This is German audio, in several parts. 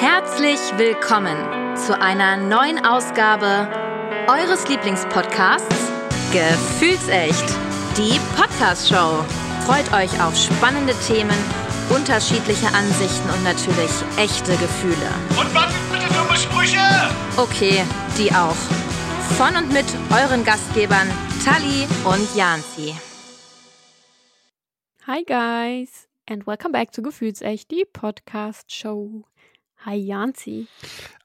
Herzlich willkommen zu einer neuen Ausgabe eures Lieblingspodcasts Gefühlsecht, die Podcast-Show. Freut euch auf spannende Themen, unterschiedliche Ansichten und natürlich echte Gefühle. Und was bitte dumme Sprüche? Okay, die auch. Von und mit euren Gastgebern Tali und Janzi. Hi guys and welcome back to Gefühlsecht, die Podcast Show. Hi Janzi.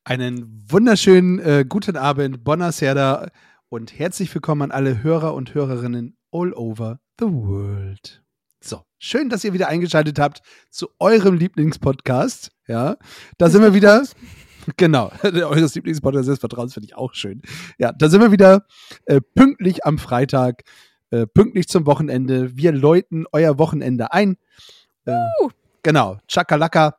Einen wunderschönen äh, guten Abend, Bonasera und herzlich willkommen an alle Hörer und Hörerinnen all over the world. So, schön, dass ihr wieder eingeschaltet habt zu eurem Lieblingspodcast. Ja, da sind wir wieder. Genau, eures Lieblingspodcast des Vertrauens finde ich auch schön. Ja, da sind wir wieder äh, pünktlich am Freitag, äh, pünktlich zum Wochenende. Wir läuten euer Wochenende ein. Uh. Genau, Chakalaka.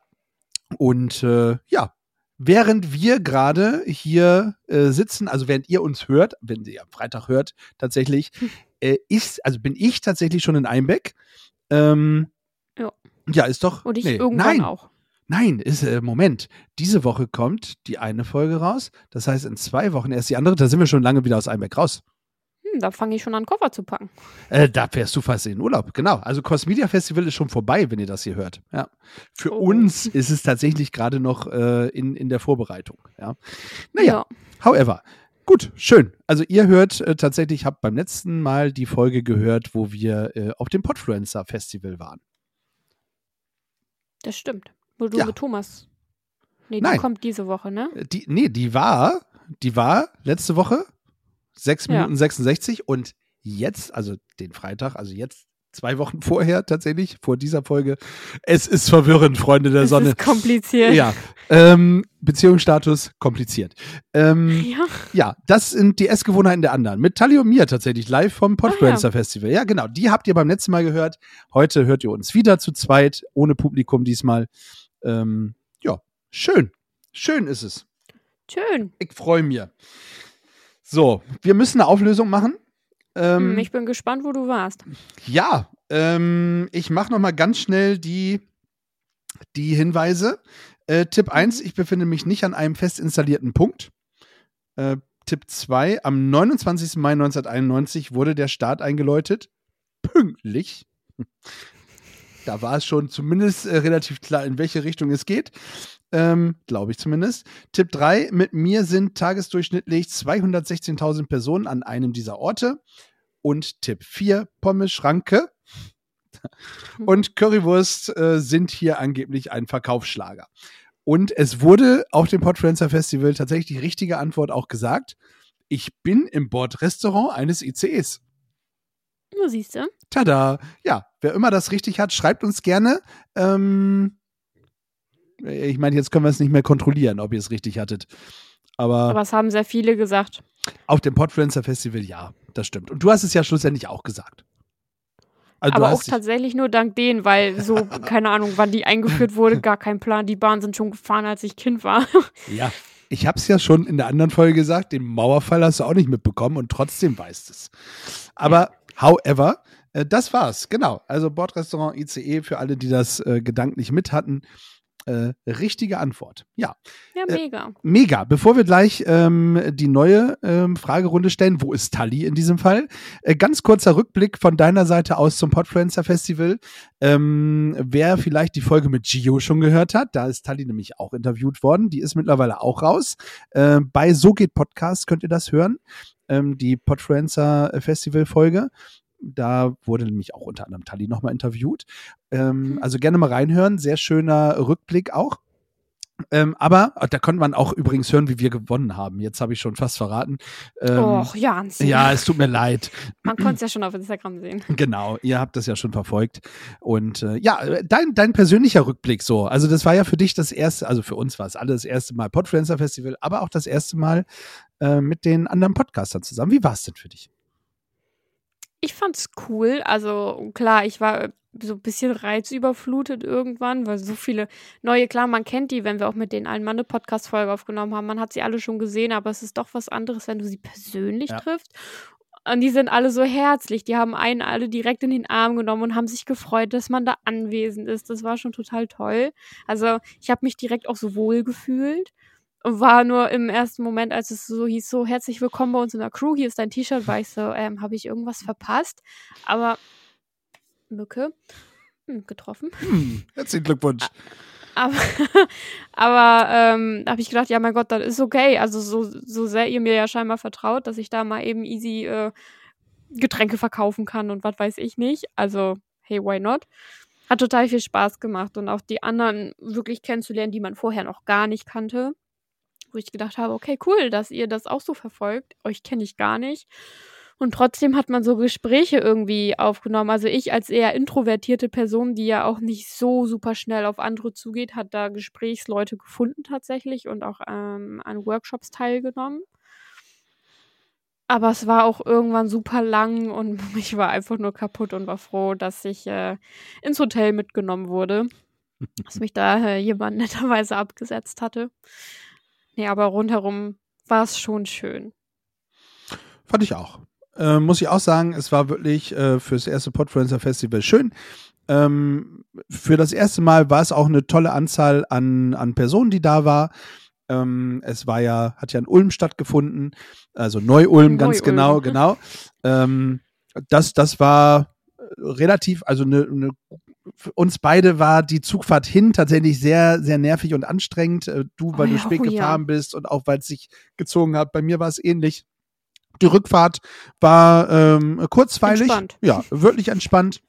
Und äh, ja, während wir gerade hier äh, sitzen, also während ihr uns hört, wenn ihr am Freitag hört, tatsächlich, äh, ist, also bin ich tatsächlich schon in Einbeck. Ähm, Ja. ja, ist doch. Und ich nee, irgendwann nein, auch. Nein, ist, äh, Moment. Diese Woche kommt die eine Folge raus. Das heißt, in zwei Wochen erst die andere. Da sind wir schon lange wieder aus Einbeck raus. Hm, da fange ich schon an, Koffer zu packen. Äh, da fährst du fast in den Urlaub. Genau. Also Cosmedia Festival ist schon vorbei, wenn ihr das hier hört. Ja. Für Oh. uns ist es tatsächlich gerade noch äh, in, in der Vorbereitung. Ja. Naja, however. Gut, schön. Also ihr hört äh, tatsächlich, ich habe beim letzten Mal die Folge gehört, wo wir äh, auf dem Podfluencer Festival waren. das stimmt. Wo du Ja. mit Thomas. Nee, Nein. die kommt diese Woche, ne? Äh, Die, nee, die war, die war letzte Woche 6 Ja. Minuten 66 und jetzt, also den Freitag, also jetzt zwei Wochen vorher tatsächlich, vor dieser Folge. Es ist verwirrend, Freunde der Es Sonne. ist kompliziert. Ja, ähm, Beziehungsstatus kompliziert. Ähm, Ja. ja, das sind die Essgewohnheiten der anderen. Mit Tali und mir tatsächlich live vom Podfluencer ja. Festival. Ja, genau. Die habt ihr beim letzten Mal gehört. Heute hört ihr uns wieder zu zweit, ohne Publikum diesmal. Ähm, ja, schön. Schön ist es. Schön. Ich freue mich. So, wir müssen eine Auflösung machen. Ähm, Hm, ich bin gespannt, wo du warst. ja, ähm, ich mache noch mal ganz schnell die, die Hinweise. Äh, Tipp 1, ich befinde mich nicht an einem fest installierten Punkt. Äh, Tipp 2, am 29. Mai 1991 wurde der Start eingeläutet. Pünktlich. Da war es schon zumindest äh, relativ klar, in welche Richtung es geht. Ähm, Glaube ich zumindest. Tipp 3, mit mir sind tagesdurchschnittlich 216.000 Personen an einem dieser Orte. Und Tipp 4, Pommes Schranke und Currywurst äh, sind hier angeblich ein Verkaufsschlager. Und es wurde auf dem Podfluencer Festival tatsächlich die richtige Antwort auch gesagt. Ich bin im Bordrestaurant eines ICEs. Du siehst du. Tada! Ja, wer immer das richtig hat, schreibt uns gerne. Ähm, ich meine, jetzt können wir es nicht mehr kontrollieren, ob ihr es richtig hattet. Aber, Aber es haben sehr viele gesagt. auf dem Podfluencer Festival ja, das stimmt. Und du hast es ja schlussendlich auch gesagt. Also Aber auch tatsächlich nur dank denen, weil so, keine Ahnung, wann die eingeführt wurde, gar kein Plan. Die Bahnen sind schon gefahren, als ich Kind war. Ja, ich habe es ja schon in der anderen Folge gesagt, den Mauerfall hast du auch nicht mitbekommen und trotzdem weißt es. Aber however, äh, das war's, genau. Also Bordrestaurant ICE für alle, die das äh, gedanklich mit hatten. Äh, richtige Antwort. Ja, Ja, Äh, mega. mega. Bevor wir gleich ähm, die neue ähm, Fragerunde stellen, wo ist Tali in diesem Fall? Äh, ganz kurzer Rückblick von deiner Seite aus zum Podfluencer Festival. Ähm, wer vielleicht die Folge mit Gio schon gehört hat, da ist Tali nämlich auch interviewt worden. Die ist mittlerweile auch raus. Äh, bei So geht Podcast könnt ihr das hören. Ähm, die Podfluencer Festival Folge. Da wurde nämlich auch unter anderem Tali nochmal interviewt. Ähm, Mhm. Also gerne mal reinhören. Sehr schöner Rückblick auch. Ähm, aber äh, da konnte man auch übrigens hören, wie wir gewonnen haben. Jetzt habe ich schon fast verraten. Ähm, Och, Jans. ja, es tut mir leid. Man konnte es ja schon auf Instagram sehen. Genau, ihr habt das ja schon verfolgt. Und äh, ja, dein, dein persönlicher Rückblick so. Also das war ja für dich das erste, also für uns war es alle das erste Mal Podfluencer Festival, aber auch das erste Mal äh, mit den anderen Podcastern zusammen. Wie war es denn für dich? Ich fand's cool. Also klar, ich war so ein bisschen reizüberflutet irgendwann, weil so viele neue, klar, man kennt die, wenn wir auch mit den allen Mann eine Podcast-Folge aufgenommen haben. Man hat sie alle schon gesehen, aber es ist doch was anderes, wenn du sie persönlich Ja. triffst. Und die sind alle so herzlich. Die haben einen alle direkt in den Arm genommen und haben sich gefreut, dass man da anwesend ist. Das war schon total toll. Also ich habe mich direkt auch so wohl gefühlt. War nur im ersten Moment, als es so hieß, so herzlich willkommen bei uns in der Crew, hier ist dein T-Shirt, war ich so, ähm, habe ich irgendwas verpasst? Aber Mücke hm, getroffen. Hm, herzlichen Glückwunsch. Aber, aber ähm, habe ich gedacht, ja, mein Gott, das ist okay. Also so, so sehr ihr mir ja scheinbar vertraut, dass ich da mal eben easy äh, Getränke verkaufen kann und was weiß ich nicht. Also, hey, why not? Hat total viel Spaß gemacht und auch die anderen wirklich kennenzulernen, die man vorher noch gar nicht kannte. Wo ich gedacht habe, okay, cool, dass ihr das auch so verfolgt. Euch kenne ich gar nicht. Und trotzdem hat man so Gespräche irgendwie aufgenommen. Also ich als eher introvertierte Person, die ja auch nicht so super schnell auf andere zugeht, hat da Gesprächsleute gefunden tatsächlich und auch ähm, an Workshops teilgenommen. Aber es war auch irgendwann super lang und ich war einfach nur kaputt und war froh, dass ich äh, ins Hotel mitgenommen wurde. dass mich da äh, jemand netterweise abgesetzt hatte. Nee, aber rundherum war es schon schön. Fand ich auch. Äh, muss ich auch sagen, es war wirklich äh, fürs erste Podfluencer Festival schön. Ähm, für das erste Mal war es auch eine tolle Anzahl an, an Personen, die da war. Ähm, es war ja, hat ja in Ulm stattgefunden, also Neu-Ulm, ganz Neu-Ulm. genau, genau. Ähm, das, das war relativ, also eine, eine uns beide war die Zugfahrt hin tatsächlich sehr, sehr nervig und anstrengend. Äh, Du, weil Oh du spät oh ja. gefahren bist und auch weil es sich gezogen hat. Bei mir war es ähnlich. Die Rückfahrt war ähm, kurzweilig. Entspannt. Ja, wirklich entspannt.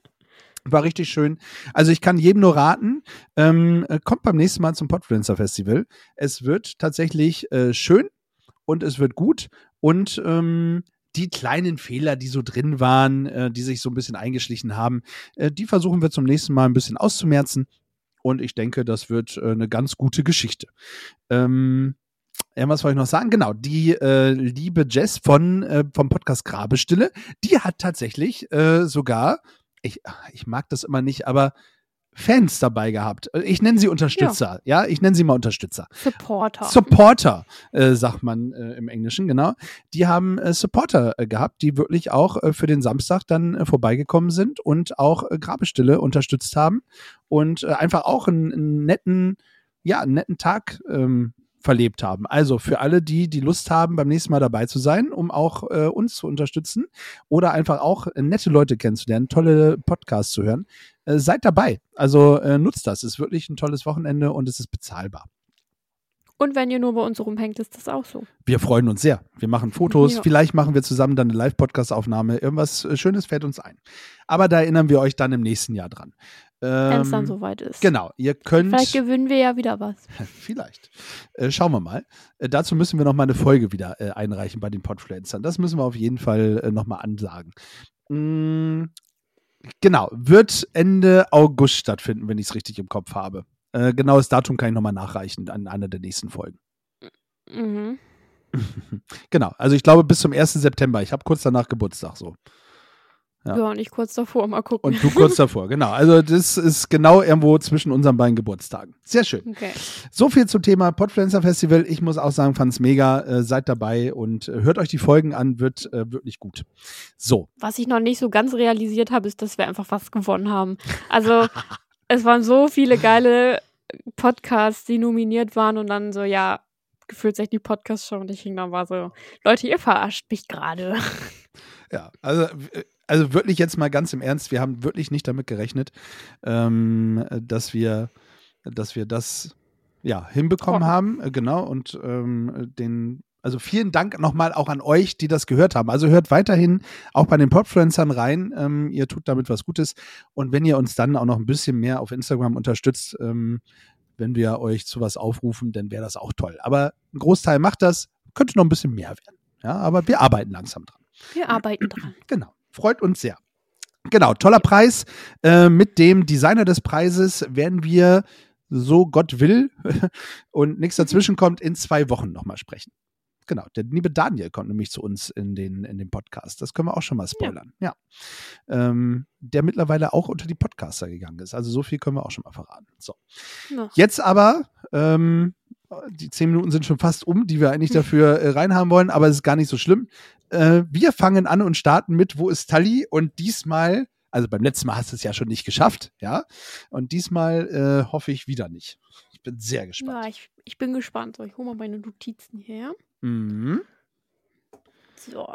War richtig schön. Also ich kann jedem nur raten, ähm, äh, kommt beim nächsten Mal zum Podfluencer Festival. Es wird tatsächlich äh, schön und es wird gut und ähm, die kleinen Fehler, die so drin waren, äh, die sich so ein bisschen eingeschlichen haben, äh, die versuchen wir zum nächsten Mal ein bisschen auszumerzen. Und ich denke, das wird äh, eine ganz gute Geschichte. Ähm, ja, was wollte ich noch sagen? Genau, die äh, liebe Jess von, äh, vom Podcast Grabestille, die hat tatsächlich äh, sogar, ich, ich mag das immer nicht, aber Fans dabei gehabt. Äh, Ich nenne sie Unterstützer, ja, ich nenne sie mal Unterstützer. Supporter. Supporter, äh, sagt man äh, im Englischen, genau. Die haben äh, Supporter äh, gehabt, die wirklich auch äh, für den Samstag dann äh, vorbeigekommen sind und auch äh, Grabestille unterstützt haben und äh, einfach auch einen, einen netten, ja, einen netten Tag ähm, verlebt haben. Also für alle, die die Lust haben, beim nächsten Mal dabei zu sein, um auch äh, uns zu unterstützen oder einfach auch äh, nette Leute kennenzulernen, tolle Podcasts zu hören, äh, seid dabei. Also äh, nutzt das. Es ist wirklich ein tolles Wochenende und es ist bezahlbar. Und wenn ihr nur bei uns rumhängt, ist das auch so. Wir freuen uns sehr. Wir machen Fotos. Ja. Vielleicht machen wir zusammen dann eine Live-Podcast-Aufnahme. Irgendwas äh, Schönes fällt uns ein. Aber da erinnern wir euch dann im nächsten Jahr dran. Wenn es dann Ähm, soweit ist. Genau. Ihr könnt. Vielleicht gewinnen wir ja wieder was. Vielleicht. Äh, schauen wir mal. Äh, dazu müssen wir noch mal eine Folge wieder äh, einreichen bei den Podfluencern. Das müssen wir auf jeden Fall äh, noch mal ansagen. Mm, genau. Wird Ende August stattfinden, wenn ich es richtig im Kopf habe. Äh, genaues Datum kann ich noch mal nachreichen an einer der nächsten Folgen. Mhm. Genau. Also ich glaube bis zum 1. September. Ich habe kurz danach Geburtstag so. Ja. Ja. und ich kurz davor mal gucken. Und du kurz davor, genau. Also das ist genau irgendwo zwischen unseren beiden Geburtstagen. Sehr schön. okay. So viel zum Thema Podfluencer Festival. Ich muss auch sagen, fand's mega. Äh, seid dabei und äh, hört euch die Folgen an, wird äh, wirklich gut. So, Was ich noch nicht so ganz realisiert habe, ist, dass wir einfach was gewonnen haben. Also es waren so viele geile Podcasts, die nominiert waren und dann so, ja, gefühlt sich die Podcast-Show und ich hing dann war so, Leute, ihr verarscht mich gerade. ja, also, also wirklich jetzt mal ganz im Ernst, wir haben wirklich nicht damit gerechnet, ähm, dass wir, dass wir das ja hinbekommen Rocken. haben, äh, genau, und ähm, den also vielen Dank nochmal auch an euch, die das gehört haben. Also hört weiterhin auch bei den Podfluencern rein. Ähm, ihr tut damit was Gutes. Und wenn ihr uns dann auch noch ein bisschen mehr auf Instagram unterstützt, ähm, wenn wir euch zu was aufrufen, dann wäre das auch toll. Aber ein Großteil macht das, könnte noch ein bisschen mehr werden. Ja, aber wir arbeiten langsam dran. Wir arbeiten dran. Genau. Freut uns sehr. Genau, toller Preis. Äh, mit dem Designer des Preises werden wir, so Gott will und nichts dazwischen kommt, in zwei Wochen nochmal sprechen. Genau, der liebe Daniel kommt nämlich zu uns in den, in den Podcast. Das können wir auch schon mal spoilern. Ja. Ähm, der mittlerweile auch unter die Podcaster gegangen ist. Also so viel können wir auch schon mal verraten. So. Ja. Jetzt aber, ähm, die zehn Minuten sind schon fast um, die wir eigentlich dafür äh, reinhaben wollen, aber es ist gar nicht so schlimm. Äh, wir fangen an und starten mit Wo ist Tali? Und diesmal, also beim letzten Mal hast du es ja schon nicht geschafft, ja. Und diesmal äh, hoffe ich wieder nicht. Ich bin sehr gespannt. Ja, ich, ich bin gespannt. So, ich hole mal meine Notizen her. Mhm. So.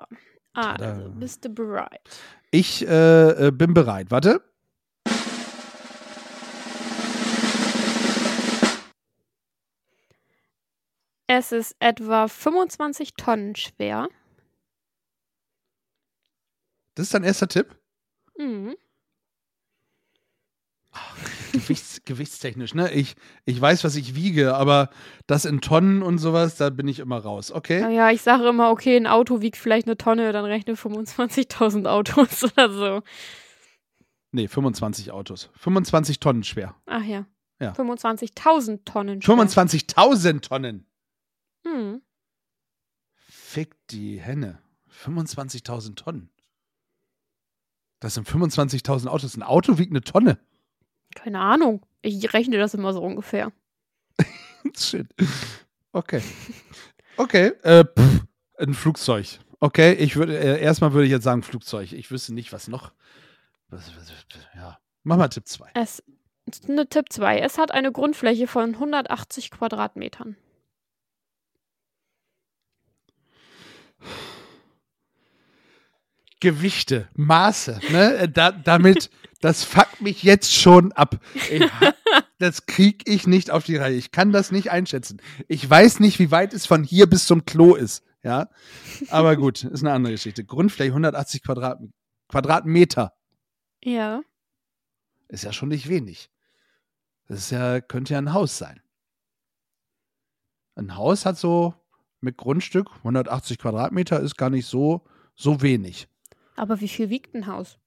Tada. Also, bist du bereit? Ich äh, äh, bin bereit. Warte. Es ist etwa 25 Tonnen schwer. Das ist dein erster Tipp? Mhm. Gewichts, gewichtstechnisch, ne? Ich, ich weiß, was ich wiege, aber das in Tonnen und sowas, da bin ich immer raus. Okay? Naja, ich sage immer, okay, ein Auto wiegt vielleicht eine Tonne, dann rechne 25.000 Autos oder so. Nee, 25 Autos. 25 Tonnen schwer. Ach ja. Ja. 25.000 Tonnen schwer. 25.000 Tonnen. Mhm. Fick die Henne. 25.000 Tonnen. Das sind 25.000 Autos. Ein Auto wiegt eine Tonne. Keine Ahnung. Ich rechne das immer so ungefähr. Shit. Okay. Okay. Äh, pff, ein Flugzeug. Okay, ich würde äh, erstmal würde ich jetzt sagen Flugzeug. Ich wüsste nicht, was noch. Was, was, ja. Mach mal Tipp 2. Es eine Tipp 2. Es hat eine Grundfläche von 180 Quadratmetern. Gewichte, Maße, ne? Äh, Da, damit, das fuckt mich jetzt schon ab. Ich, das krieg ich nicht auf die Reihe. Ich kann das nicht einschätzen. Ich weiß nicht, wie weit es von hier bis zum Klo ist, ja. Aber gut, ist eine andere Geschichte. Grundfläche 180 Quadrat, Quadratmeter Ja. ist ja schon nicht wenig. Das ist ja, könnte ja ein Haus sein. Ein Haus hat so mit Grundstück 180 Quadratmeter ist gar nicht so, so wenig. Aber wie viel wiegt ein Haus?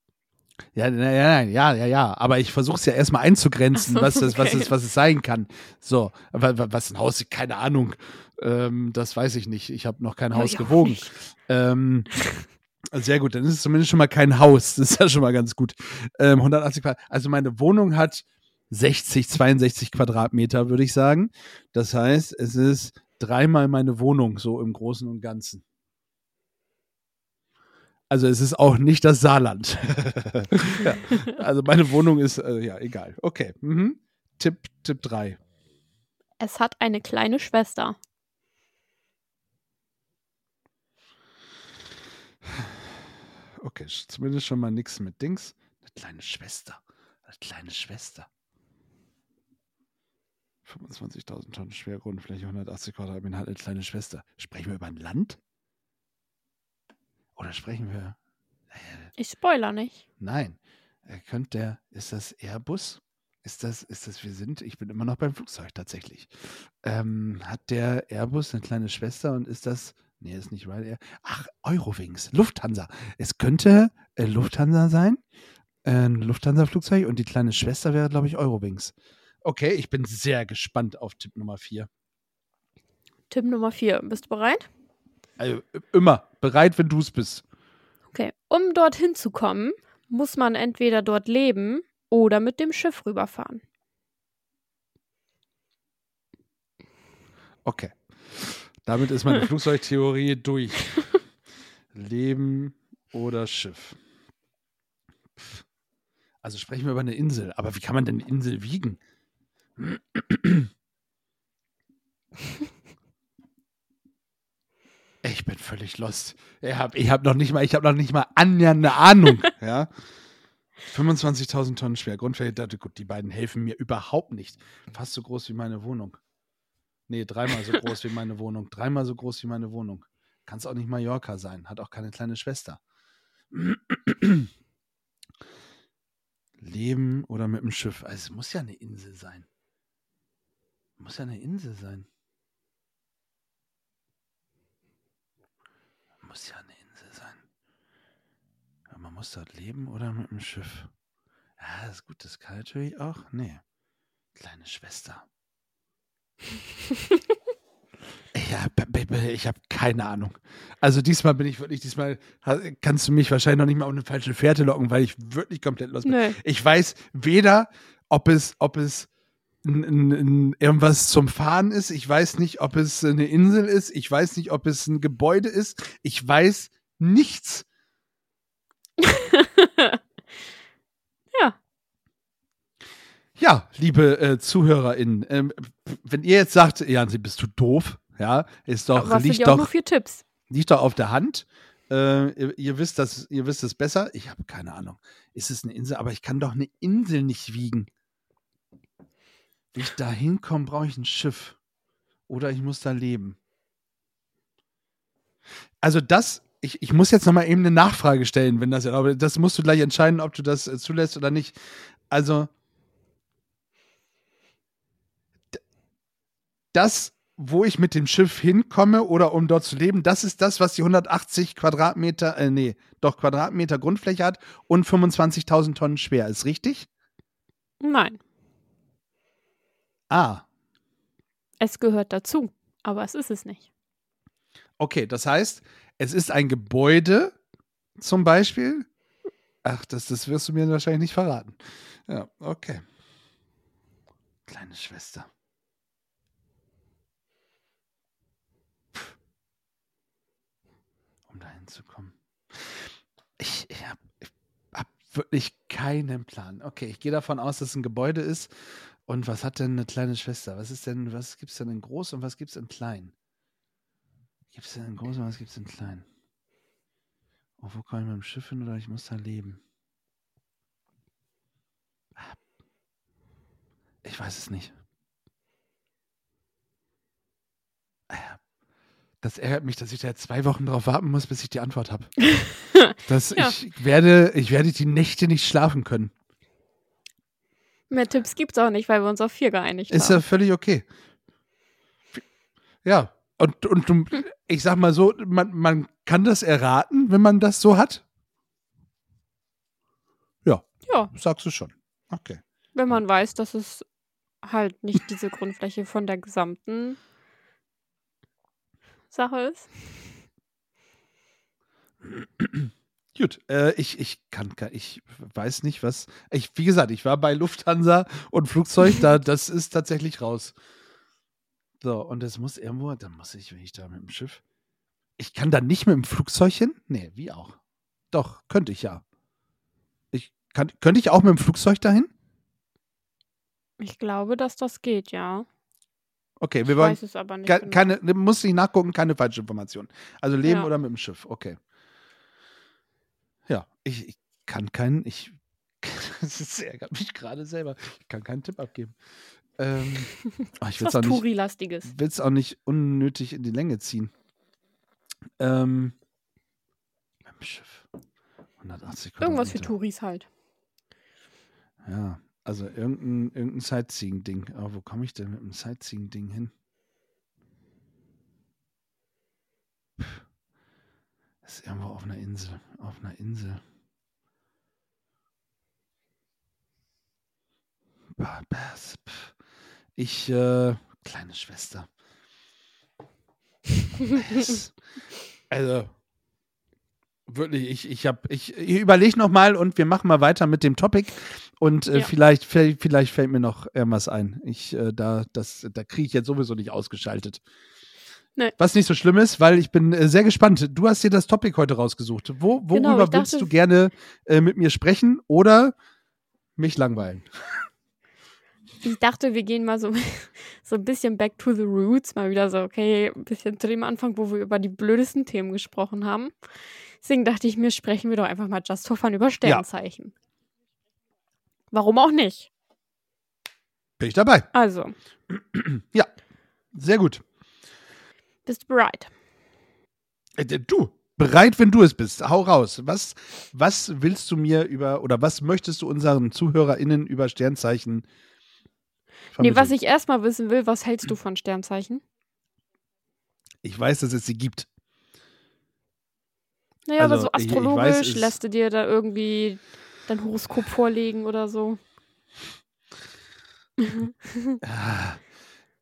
Ja, ja, ja, ja, ja. Aber ich versuche es ja erstmal einzugrenzen, so, was, das, was, okay. es, was es sein kann. So, wa- wa- was ein Haus ist, keine Ahnung. Ähm, das weiß ich nicht. Ich habe noch kein Ja, Haus auch gewogen. Ähm, sehr gut, dann ist es zumindest schon mal kein Haus. Das ist ja schon mal ganz gut. Ähm, 180 Quadratmeter. Also meine Wohnung hat 60, 62 Quadratmeter, würde ich sagen. Das heißt, es ist dreimal meine Wohnung, so im Großen und Ganzen. Also es ist auch nicht das Saarland. ja. Also meine Wohnung ist, äh, ja, egal. Okay. Mhm. Tipp, Tipp 3. Es hat eine kleine Schwester. Okay, zumindest schon mal nichts mit Dings. Eine kleine Schwester. Eine kleine Schwester. 25.000 Tonnen schwer, Grundfläche, 180 Quadratmeter, hat eine kleine Schwester. Sprechen wir über ein Land? Oder sprechen wir. Äh, Ich spoiler nicht. nein. Er könnte der. Ist das Airbus? Ist das, ist das, wir sind, ich bin immer noch beim Flugzeug tatsächlich. Ähm, hat der Airbus eine kleine Schwester und ist das. Nee, ist nicht Ryanair. Ach, Eurowings, Lufthansa. Es könnte äh, Lufthansa sein. Äh, ein Lufthansa-Flugzeug und die kleine Schwester wäre, glaube ich, Eurowings. Okay, ich bin sehr gespannt auf Tipp Nummer 4. Tipp Nummer 4. Bist du bereit? Also äh, immer bereit, wenn du es bist. Okay. Um dorthin zu kommen, muss man entweder dort leben oder mit dem Schiff rüberfahren. Okay. Damit ist meine Flugzeugtheorie durch. Leben oder Schiff. Also sprechen wir über eine Insel. Aber wie kann man denn eine Insel wiegen? Ich bin völlig lost. Ich habe ich hab noch nicht mal, ich habe noch nicht mal annähernd eine Ahnung. ja. 25.000 Tonnen schwer. Grundfläche, gut, die beiden helfen mir überhaupt nicht. Fast so groß wie meine Wohnung. Nee, dreimal so groß wie meine Wohnung. Dreimal so groß wie meine Wohnung. Kann es auch nicht Mallorca sein. Hat auch keine kleine Schwester. Leben oder mit dem Schiff. Also es muss ja eine Insel sein. Muss ja eine Insel sein. Muss ja eine Insel sein. Man muss dort leben oder mit dem Schiff. Ja, das ist gut. Das kann natürlich auch. Nee. Kleine Schwester. Ja, ich habe keine Ahnung. Also diesmal bin ich wirklich, diesmal kannst du mich wahrscheinlich noch nicht mal auf eine falsche Fährte locken, weil ich wirklich komplett los bin. Nö. Ich weiß weder, ob es, ob es n, n, n, irgendwas zum Fahren ist. Ich weiß nicht, ob es eine Insel ist. Ich weiß nicht, ob es ein Gebäude ist. Ich weiß Nichts. ja. Ja, liebe äh, ZuhörerInnen, ähm, wenn ihr jetzt sagt, ja, bist du doof, ja, ist doch, Aber liegt doch, nur vier Tipps. liegt doch auf der Hand. Äh, ihr, ihr wisst das, ihr wisst es besser. Ich habe keine Ahnung. Ist es eine Insel? Aber ich kann doch eine Insel nicht wiegen. Wie ich da hinkomme, brauche ich ein Schiff. Oder ich muss da leben. Also das, ich, ich muss jetzt noch mal eben eine Nachfrage stellen, wenn das, aber das musst du gleich entscheiden, ob du das äh, zulässt oder nicht. Also das, wo ich mit dem Schiff hinkomme oder um dort zu leben, das ist das, was die 180 Quadratmeter, äh, nee, doch Quadratmeter Grundfläche hat und 25.000 Tonnen schwer ist, richtig? Nein, Ah, es gehört dazu. Aber es ist es nicht. Okay, das heißt, es ist ein Gebäude zum Beispiel. Ach, das, das wirst du mir wahrscheinlich nicht verraten. Ja, okay. Kleine Schwester. Um da hinzukommen. Ich, ich habe hab wirklich keinen Plan. Okay, ich gehe davon aus, dass es ein Gebäude ist. Und was hat denn eine kleine Schwester? Was ist denn, was gibt es denn in groß und was gibt es in klein? Gibt es denn in groß und was gibt es in klein? Oh, wo komme ich mit dem Schiff hin oder ich muss da leben? Ich weiß es nicht. Das ärgert mich, dass ich da jetzt zwei Wochen drauf warten muss, bis ich die Antwort habe. Dass Ja. ich werde, ich werde die Nächte nicht schlafen können. Mehr Tipps gibt's auch nicht, weil wir uns auf vier geeinigt Ist ja haben. völlig okay. Ja, und, und du, ich sag mal so, man, man kann das erraten, wenn man das so hat. Ja, Sagst du schon. Okay. wenn man weiß, dass es halt nicht diese Grundfläche von der gesamten Sache ist. Gut, äh, ich, ich kann, kann, ich weiß nicht, was. Ich, wie gesagt, ich war bei Lufthansa und Flugzeug, da, das ist tatsächlich raus. So, und es muss irgendwo, dann muss ich, wenn ich da mit dem Schiff. Ich kann da nicht mit dem Flugzeug hin? Nee, wie auch. Doch, könnte ich ja. Ich kann, könnte ich auch mit dem Flugzeug dahin? Ich glaube, dass das geht, ja. Okay, Ich wir wollen weiß es aber nicht. Genau. Keine, ne, muss nicht nachgucken, keine falsche Information. Also leben Ja. oder mit dem Schiff, okay. Ja, ich, ich kann keinen, ich, das ärgert mich gerade selber. Ich kann keinen Tipp abgeben. Ähm, oh, ich will es auch, nicht- auch nicht unnötig in die Länge ziehen. Ähm, mit dem Schiff. 180 Irgendwas für. Touris halt. Ja, also irgendein, irgendein Sightseeing-Ding. Aber wo komme ich denn mit dem Sightseeing-Ding hin? Pff. Das ist irgendwo auf einer Insel. Auf einer Insel. Ich, äh, kleine Schwester. Es- also, wirklich, ich, ich habe, ich, ich überlege nochmal und wir machen mal weiter mit dem Topic. Und äh, Ja. vielleicht, vielleicht fällt mir noch irgendwas ein. Ich, äh, da, das, da kriege ich jetzt sowieso nicht ausgeschaltet. Nee. Was nicht so schlimm ist, weil ich bin äh, sehr gespannt. Du hast dir das Topic heute rausgesucht. Wo, worüber Genau, dachte- du gerne äh, mit mir sprechen oder mich langweilen? Ich dachte, wir gehen mal so, so ein bisschen back to the roots. Mal wieder so, okay, ein bisschen zu dem Anfang, wo wir über die blödesten Themen gesprochen haben. Deswegen dachte ich mir, sprechen wir doch einfach mal just for fun über Sternzeichen. Warum auch nicht? Bin ich dabei. Also, Sehr gut. Bist du bereit? Äh, du, bereit, wenn du es bist. Hau raus. Was, was willst du mir über oder was möchtest du unseren ZuhörerInnen über Sternzeichen Nee, vermitteln? was ich erstmal wissen will, was hältst du von Sternzeichen? ich weiß, dass es sie gibt. Naja, aber Also, so ich- ich astrologisch weiß, lässt du dir da irgendwie dein Horoskop vorlegen oder so.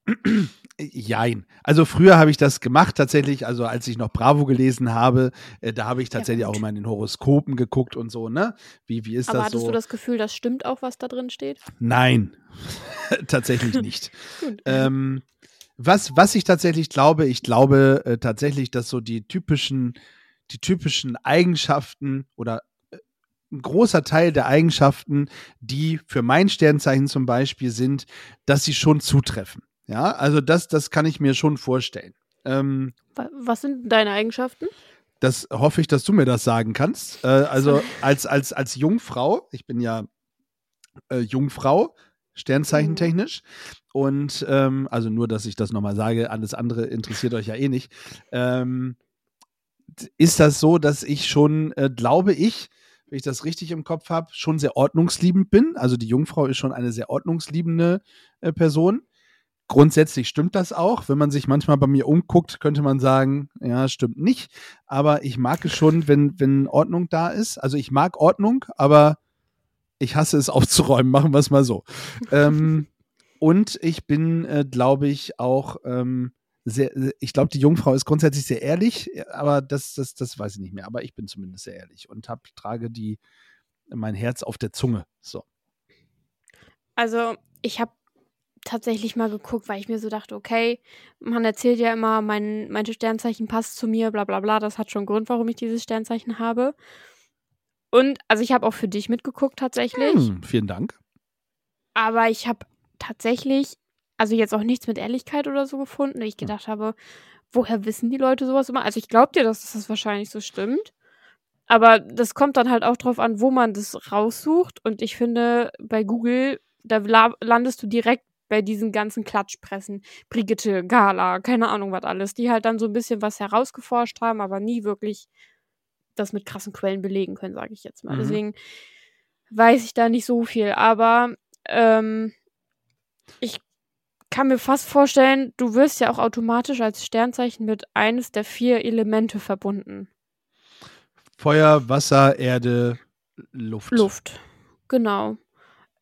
Jein. Also früher habe ich das gemacht tatsächlich, also als ich noch Bravo gelesen habe, äh, da habe ich tatsächlich auch gut. immer in den Horoskopen geguckt und so, ne? Wie, wie ist aber das hattest so? du das Gefühl, das stimmt auch, was da drin steht? Nein, tatsächlich nicht. Ähm, was, was ich tatsächlich glaube, ich glaube äh, tatsächlich, dass so die typischen, die typischen Eigenschaften oder äh, ein großer Teil der Eigenschaften, die für mein Sternzeichen zum Beispiel sind, dass sie schon zutreffen. Ja, also das, das kann ich mir schon vorstellen. Ähm, Was sind deine Eigenschaften? das hoffe ich, dass du mir das sagen kannst. Äh, also als, als, als Jungfrau, ich bin ja äh, Jungfrau, sternzeichentechnisch. Und ähm, also nur, dass ich das nochmal sage, alles andere interessiert euch ja eh nicht. Ähm, ist das so, dass ich schon, äh, glaube ich, wenn ich das richtig im Kopf habe, schon sehr ordnungsliebend bin. Also die Jungfrau ist schon eine sehr ordnungsliebende äh, Person. Grundsätzlich stimmt das auch. Wenn man sich manchmal bei mir umguckt, könnte man sagen, ja, stimmt nicht. Aber ich mag es schon, wenn, wenn Ordnung da ist. Also ich mag Ordnung, aber ich hasse es aufzuräumen, machen wir es mal so. ähm, und ich bin, äh, glaube ich, auch ähm, sehr, ich glaube, die Jungfrau ist grundsätzlich sehr ehrlich, aber das, das, das weiß ich nicht mehr. Aber ich bin zumindest sehr ehrlich und hab, trage die, mein Herz auf der Zunge. So. Also, ich habe tatsächlich mal geguckt, weil ich mir so dachte, okay, man erzählt ja immer, mein, mein Sternzeichen passt zu mir, bla bla bla. Das hat schon einen Grund, warum ich dieses Sternzeichen habe. Und, also ich habe auch für dich mitgeguckt tatsächlich. Hm, vielen Dank. Aber ich habe tatsächlich, also jetzt auch nichts mit Ehrlichkeit oder so gefunden. Ich gedacht habe, woher wissen die Leute sowas immer? Also ich glaube dir, dass das wahrscheinlich so stimmt. Aber das kommt dann halt auch drauf an, wo man das raussucht. Und ich finde, bei Google, da la- landest du direkt bei diesen ganzen Klatschpressen. Brigitte, Gala, keine Ahnung was alles, die halt dann so ein bisschen was herausgeforscht haben, aber nie wirklich das mit krassen Quellen belegen können, sage ich jetzt mal. Mhm. Deswegen weiß ich da nicht so viel. Aber ähm, ich kann mir fast vorstellen, du wirst ja auch automatisch als Sternzeichen mit eines der vier Elemente verbunden. Feuer, Wasser, Erde, Luft. Luft. Genau.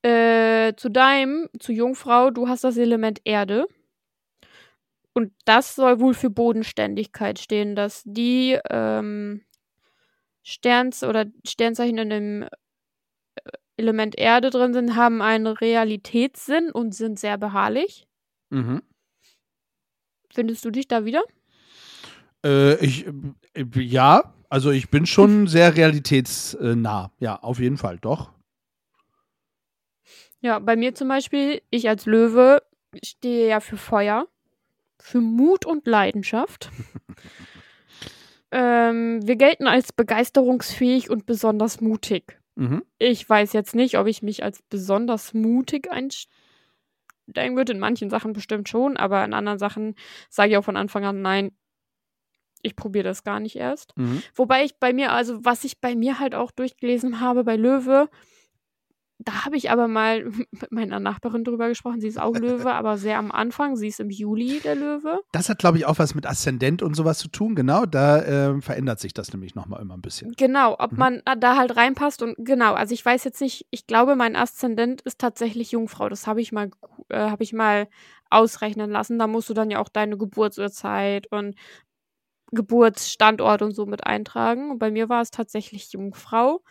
Äh, zu deinem, zu Jungfrau, du hast das Element Erde. Und das soll wohl für Bodenständigkeit stehen, dass die ähm, Sterns oder Sternzeichen in dem äh, Element Erde drin sind, haben einen Realitätssinn und sind sehr beharrlich. Mhm. Findest du dich da wieder? Äh, ich, äh, ja, also ich bin schon sehr realitätsnah. Ja, auf jeden Fall, doch. Ja, bei mir zum Beispiel, ich als Löwe stehe ja für Feuer, für Mut und Leidenschaft. ähm, wir gelten als begeisterungsfähig und besonders mutig. Mhm. Ich weiß jetzt nicht, ob ich mich als besonders mutig einstellen würde. In manchen Sachen bestimmt schon, aber in anderen Sachen sage ich auch von Anfang an, nein, ich probiere das gar nicht erst. Mhm. Wobei ich bei mir, also was ich bei mir halt auch durchgelesen habe bei Löwe, da habe ich aber mal mit meiner Nachbarin drüber gesprochen. Sie ist auch Löwe, aber sehr am Anfang. Sie ist im Juli der Löwe. Das hat, glaube ich, auch was mit Aszendent und sowas zu tun. Genau, da ähm, verändert sich das nämlich nochmal immer ein bisschen. Genau, ob Mhm. man da halt reinpasst und genau, also ich weiß jetzt nicht, ich glaube, mein Aszendent ist tatsächlich Jungfrau. Das habe ich mal, äh, habe ich mal ausrechnen lassen. Da musst du dann ja auch deine Geburtsurzeit und Geburtsstandort und so mit eintragen. Und bei mir war es tatsächlich Jungfrau.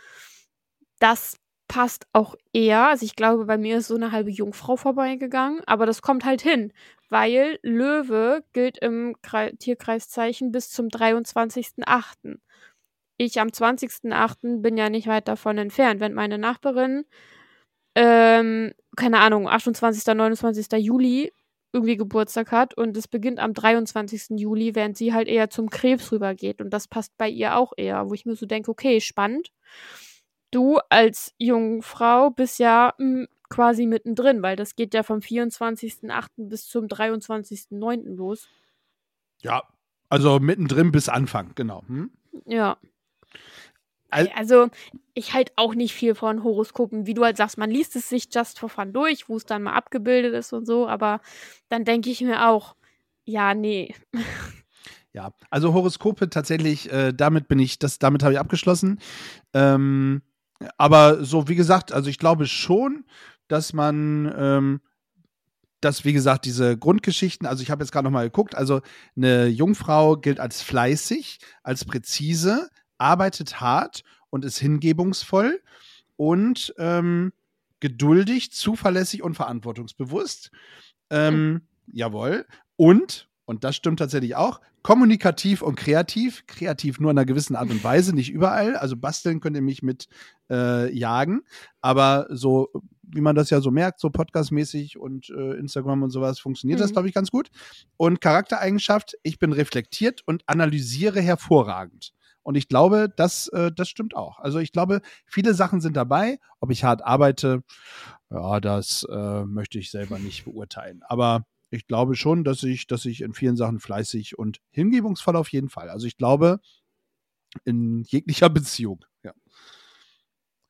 Das passt auch eher. Also ich glaube, bei mir ist so eine halbe Jungfrau vorbeigegangen, aber das kommt halt hin, weil Löwe gilt im Kre Tierkreiszeichen bis zum 23.8. Ich am 20.8. bin ja nicht weit davon entfernt. Wenn meine Nachbarin, ähm, keine Ahnung, 28., 29. Juli irgendwie Geburtstag hat und es beginnt am 23. Juli, während sie halt eher zum Krebs rübergeht. Und das passt bei ihr auch eher, wo ich mir so denke, okay, spannend. Du als Jungfrau bist ja mh, quasi mittendrin, weil das geht ja vom 24.8. bis zum 23.9. los. Ja, also mittendrin bis Anfang, genau. Hm? Ja. Al- Also, ich halt auch nicht viel von Horoskopen, wie du halt sagst, man liest es sich just for fun durch, wo es dann mal abgebildet ist und so, aber dann denke ich mir auch, ja, nee. Ja, also Horoskope tatsächlich, äh, damit bin ich, das, damit habe ich abgeschlossen. Ähm, aber so, wie gesagt, also ich glaube schon, dass man, ähm, dass, wie gesagt, diese Grundgeschichten, also ich habe jetzt gerade nochmal geguckt, also eine Jungfrau gilt als fleißig, als präzise, arbeitet hart und ist hingebungsvoll und ähm, geduldig, zuverlässig und verantwortungsbewusst. Ähm, Jawohl. Und Und das stimmt tatsächlich auch. Kommunikativ und kreativ. Kreativ nur in einer gewissen Art und Weise, nicht überall. Also basteln könnt ihr mich mit äh, jagen. Aber so, wie man das ja so merkt, so podcastmäßig und äh, Instagram und sowas, funktioniert das, Mhm. glaube ich, ganz gut. Und Charaktereigenschaft, ich bin reflektiert und analysiere hervorragend. Und ich glaube, das, äh, das stimmt auch. Also ich glaube, viele Sachen sind dabei. Ob ich hart arbeite, ja, das äh, möchte ich selber nicht beurteilen. Aber ich glaube schon, dass ich, dass ich in vielen Sachen fleißig und hingebungsvoll auf jeden Fall. Also ich glaube, in jeglicher Beziehung. Ja.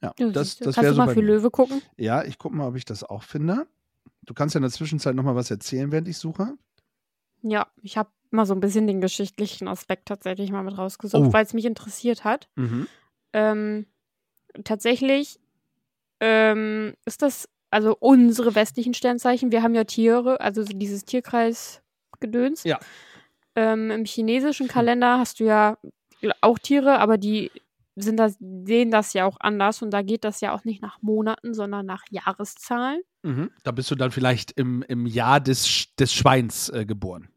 Ja, Ja, das, du. das Kannst wäre du so mal für mir. Löwe gucken? Ja, ich gucke mal, ob ich das auch finde. Du kannst ja in der Zwischenzeit noch mal was erzählen, während ich suche. Ja, ich habe mal so ein bisschen den geschichtlichen Aspekt tatsächlich mal mit rausgesucht, Oh. weil es mich interessiert hat. Mhm. Ähm, tatsächlich ähm, ist das, also unsere westlichen Sternzeichen, wir haben ja Tiere, also so dieses Tierkreis-Gedöns. Ja. Ähm, Im chinesischen Kalender hast du ja auch Tiere, aber die sind das, sehen das ja auch anders und da geht das ja auch nicht nach Monaten, sondern nach Jahreszahlen. Mhm. Da bist du dann vielleicht im, im Jahr des, des Schweins äh, geboren.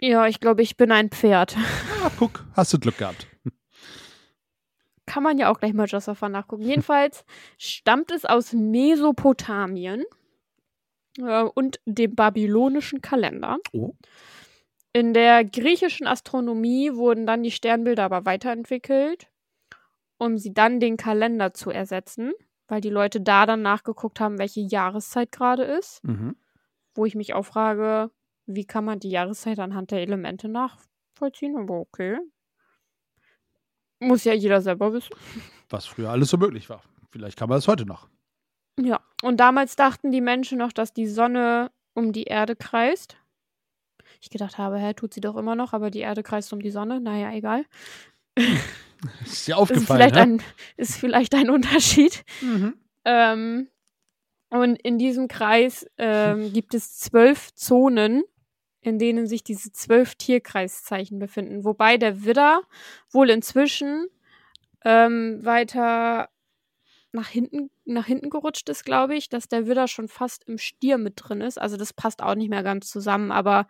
Ja, ich glaube, ich bin ein Pferd. Ah, guck, hast du Glück gehabt. Kann man ja auch gleich mal Josapha nachgucken. Jedenfalls stammt es aus Mesopotamien äh, und dem babylonischen Kalender. Oh. In der griechischen Astronomie wurden dann die Sternbilder aber weiterentwickelt, um sie dann den Kalender zu ersetzen, weil die Leute da dann nachgeguckt haben, welche Jahreszeit gerade ist. Mhm. Wo ich mich auch frage, wie kann man die Jahreszeit anhand der Elemente nachvollziehen? Aber okay. Muss ja jeder selber wissen. Was früher alles so möglich war. Vielleicht kann man das heute noch. Ja, und damals dachten die Menschen noch, dass die Sonne um die Erde kreist. Ich gedacht habe, hä, tut sie doch immer noch, aber die Erde kreist um die Sonne. Naja, egal. Ist dir Ist aufgefallen, vielleicht, ne? ein, ist vielleicht ein Unterschied. Mhm. Ähm, und in diesem Kreis ähm, gibt es zwölf Zonen, in denen sich diese zwölf Tierkreiszeichen befinden. Wobei der Widder wohl inzwischen ähm, weiter nach hinten, nach hinten gerutscht ist, glaube ich, dass der Widder schon fast im Stier mit drin ist. Also das passt auch nicht mehr ganz zusammen, aber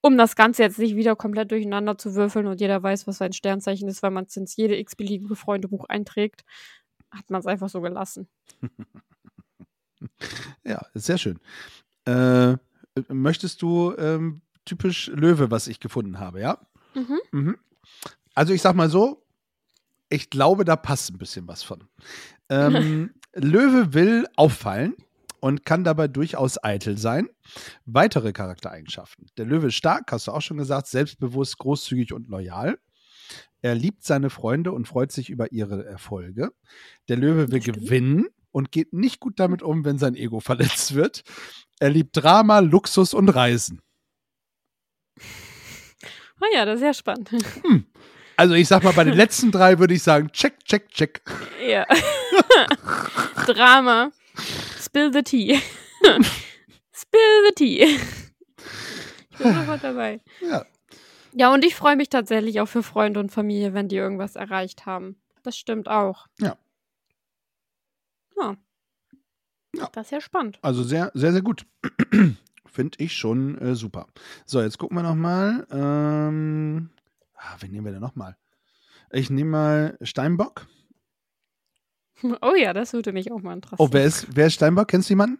um das Ganze jetzt nicht wieder komplett durcheinander zu würfeln und jeder weiß, was sein Sternzeichen ist, weil man es ins jede x-beliebige Freundebuch einträgt, hat man es einfach so gelassen. Ja, sehr schön. Äh, möchtest du ähm, typisch Löwe, was ich gefunden habe, ja? Mhm. Mhm. Also ich sag mal so, ich glaube, da passt ein bisschen was von. Ähm, Löwe will auffallen und kann dabei durchaus eitel sein. Weitere Charaktereigenschaften. Der Löwe ist stark, hast du auch schon gesagt, selbstbewusst, großzügig und loyal. Er liebt seine Freunde und freut sich über ihre Erfolge. Der Löwe will gewinnen und geht nicht gut damit um, wenn sein Ego verletzt wird. Er liebt Drama, Luxus und Reisen. Ah ja, das ist ja spannend. Also ich sag mal, bei den letzten drei würde ich sagen, check, check, check. ja. Drama. Spill the tea. Spill the tea. Ich bin sofort dabei. Ja. Ja, und ich freue mich tatsächlich auch für Freunde und Familie, wenn die irgendwas erreicht haben. Das stimmt auch. Ja. Ja. Ja. Das ist ja spannend. Also sehr, sehr, sehr gut. Finde ich schon äh, super. So, jetzt gucken wir noch mal. Ähm, ah, wen nehmen wir denn noch mal? Ich nehme mal Steinbock. Oh ja, das würde mich auch mal interessieren. Oh, wer ist, wer ist Steinbock? Kennst du jemanden?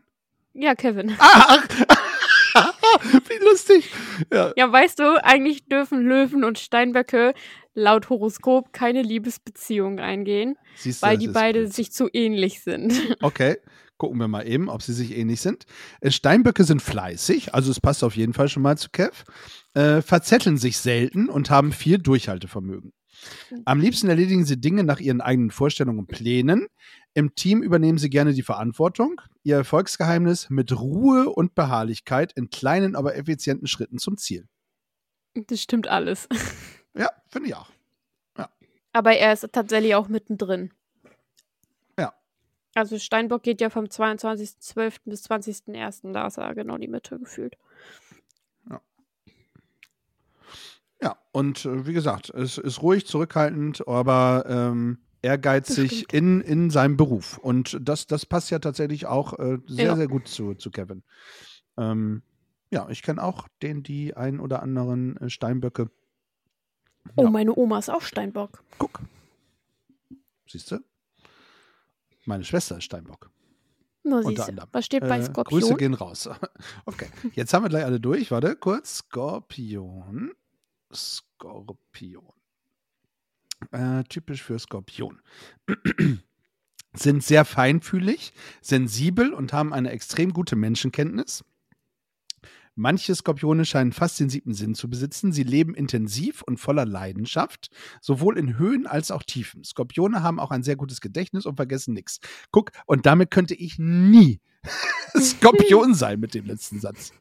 Ja, Kevin. Ah, ach. Wie lustig. Ja. Ja, weißt du, eigentlich dürfen Löwen und Steinböcke laut Horoskop keine Liebesbeziehung eingehen, Siehst du, weil die beide blöd. sich zu ähnlich sind. Okay, gucken wir mal eben, ob sie sich ähnlich sind. Äh, Steinböcke sind fleißig, also es passt auf jeden Fall schon mal zu Kev. Äh, verzetteln sich selten und haben viel Durchhaltevermögen. Am liebsten erledigen sie Dinge nach ihren eigenen Vorstellungen und Plänen. Im Team übernehmen sie gerne die Verantwortung. Ihr Erfolgsgeheimnis mit Ruhe und Beharrlichkeit in kleinen, aber effizienten Schritten zum Ziel. Das stimmt alles. Ja, finde ich auch. Aber er ist tatsächlich auch mittendrin. Ja. Also Steinbock geht ja vom 22.12. bis 20.01. Da ist er genau die Mitte gefühlt. Ja, und äh, wie gesagt, es ist ruhig, zurückhaltend, aber ähm, ehrgeizig in, in seinem Beruf. Und das, das passt ja tatsächlich auch äh, sehr, Ja. sehr gut zu, zu Kevin. Ähm, Ja, ich kenne auch den, die ein oder anderen äh, Steinböcke. Oh, Ja. meine Oma ist auch Steinbock. Guck. Siehst du? Meine Schwester ist Steinbock. Nur Unter anderem. Was steht bei Äh, Skorpion? Grüße gehen raus. Okay, jetzt haben wir gleich alle durch. Warte, kurz. Skorpion. Skorpion. Äh, typisch für Skorpion. sind sehr feinfühlig, sensibel und haben eine extrem gute Menschenkenntnis. Manche Skorpione scheinen fast den siebten Sinn zu besitzen. Sie leben intensiv und voller Leidenschaft, sowohl in Höhen als auch Tiefen. Skorpione haben auch ein sehr gutes Gedächtnis und vergessen nichts. Guck, und damit könnte ich nie Skorpion sein mit dem letzten Satz.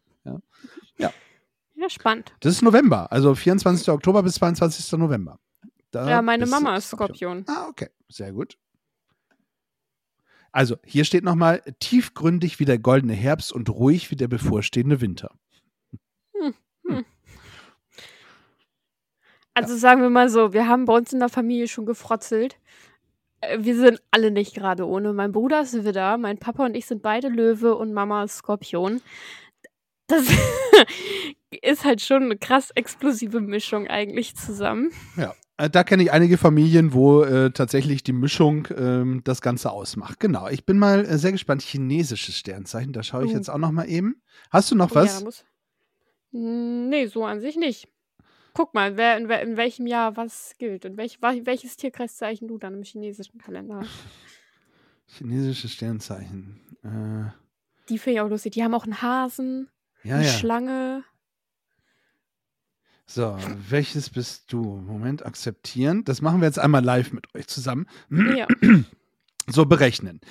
ja, spannend. Das ist November, also 24. Oktober bis 22. November. Da ja, meine Mama ist Skorpion. Ah, okay. Sehr gut. Also, hier steht nochmal, tiefgründig wie der goldene Herbst und ruhig wie der bevorstehende Winter. Also sagen wir mal so, wir haben bei uns in der Familie schon gefrotzelt. Äh, Wir sind alle nicht gerade ohne. Mein Bruder ist Widder, mein Papa und ich sind beide Löwe und Mama ist Skorpion. Das ist halt schon eine krass explosive Mischung eigentlich zusammen. Ja. Äh, Da kenne ich einige Familien, wo äh, tatsächlich die Mischung ähm, das Ganze ausmacht. Genau. Ich bin mal äh, sehr gespannt. Chinesisches Sternzeichen, da schaue ich Oh. jetzt auch noch mal eben. Hast du noch Oh ja, was? da muss- Nee, so an sich nicht. Guck mal, wer in, in welchem Jahr was gilt und welch, welches Tierkreiszeichen du dann im chinesischen Kalender hast. Chinesisches Sternzeichen. Äh, Die finde ich auch lustig. Die haben auch einen Hasen, ja, eine ja. Schlange. So, welches bist du? Moment, akzeptieren. Das machen wir jetzt einmal live mit euch zusammen. Ja. So berechnen.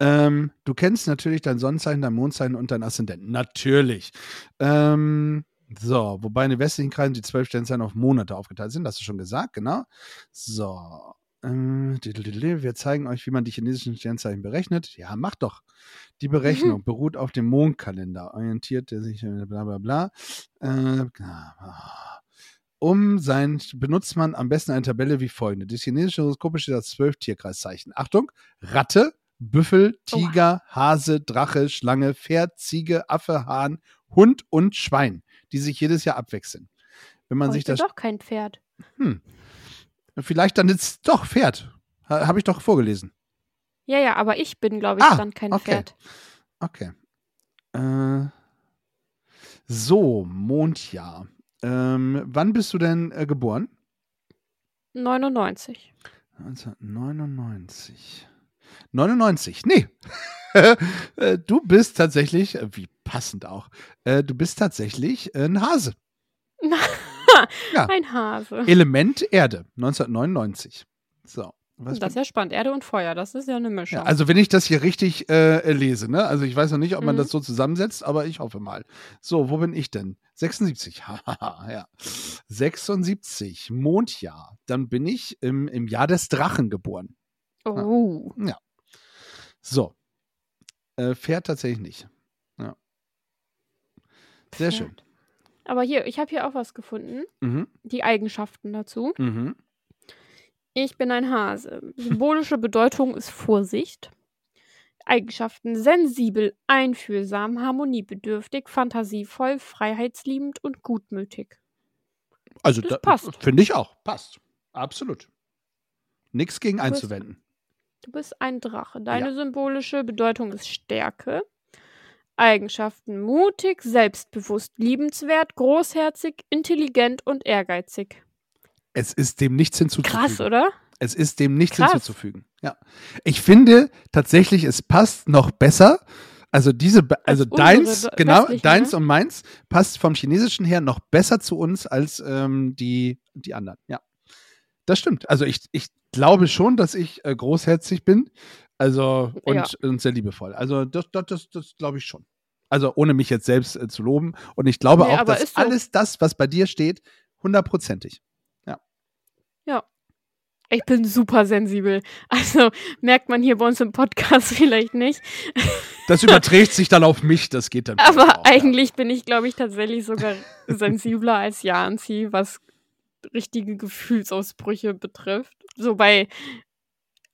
Ähm, du kennst natürlich dein Sonnenzeichen, dein Mondzeichen und dein Aszendenten. Natürlich. Ähm, so, wobei in den westlichen Kreisen die zwölf Sternzeichen auf Monate aufgeteilt sind. Hast du schon gesagt, genau. So. Ähm, wir zeigen euch, wie man die chinesischen Sternzeichen berechnet. Ja, mach doch. Die Berechnung beruht auf dem Mondkalender. Orientiert der sich, äh, bla bla bla. Äh, um sein benutzt man am besten eine Tabelle wie folgende. Das chinesische Horoskop besteht aus zwölf Tierkreiszeichen. Achtung, Ratte, Büffel, Tiger, Hase, Drache, Schlange, Pferd, Ziege, Affe, Hahn, Hund und Schwein, die sich jedes Jahr abwechseln. Wenn man Aber sich ich bin das doch kein Pferd. vielleicht dann jetzt doch Pferd. Ha, Habe ich doch vorgelesen. Ja, ja, aber ich bin, glaube ich, Ah, dann kein okay. Pferd. Okay. Äh, so, Mondjahr. Ähm, wann bist du denn äh, geboren? 99. 1999. 99, nee. Äh, du bist tatsächlich, äh, wie passend auch, äh, du bist tatsächlich ein Hase. Ja. Ein Hase. Element Erde, 1999. So. Das ist ja spannend. Erde und Feuer, das ist ja eine Mischung. ja, also wenn ich das hier richtig äh, lese, ne? Also ich weiß noch nicht, ob man Mhm. das so zusammensetzt, aber ich hoffe mal. So, wo bin ich denn? 76. Hahaha, ja. 76, Mondjahr. Dann bin ich im, im Jahr des Drachen geboren. oh. So. Äh, Pferd tatsächlich nicht. Ja. Sehr schön. Aber hier, ich habe hier auch was gefunden. Mhm. Die Eigenschaften dazu. Mhm. Ich bin ein Hase. Symbolische Bedeutung ist Vorsicht. Eigenschaften sensibel, einfühlsam, harmoniebedürftig, fantasievoll, freiheitsliebend und gutmütig. Also Das da, passt. finde ich auch. Passt. Absolut. Nichts gegen bist- einzuwenden. Du bist ein Drache. Deine symbolische Bedeutung ist Stärke. Eigenschaften mutig, selbstbewusst, liebenswert, großherzig, intelligent und ehrgeizig. Es ist dem nichts hinzuzufügen. Krass, oder? Es ist dem nichts Krass. hinzuzufügen. Ja. Ich finde tatsächlich, es passt noch besser. Also diese, also unsere deins, genau, westlichen, deins ne? und meins passt vom Chinesischen her noch besser zu uns als ähm, die, die anderen. Ja. Das stimmt. Also ich, ich glaube schon, dass ich äh, großherzig bin. Also und, Ja. und sehr liebevoll. Also das, das, das, das glaube ich schon. Also ohne mich jetzt selbst äh, zu loben. Und ich glaube Nee, auch, dass ist so. alles das, was bei dir steht, hundertprozentig. Ich bin super sensibel. Also merkt man hier bei uns im Podcast vielleicht nicht. Das überträgt sich dann auf mich, das geht dann. Aber auch, ja. eigentlich bin ich, glaube ich, tatsächlich sogar sensibler als Janzi, was richtige Gefühlsausbrüche betrifft. So bei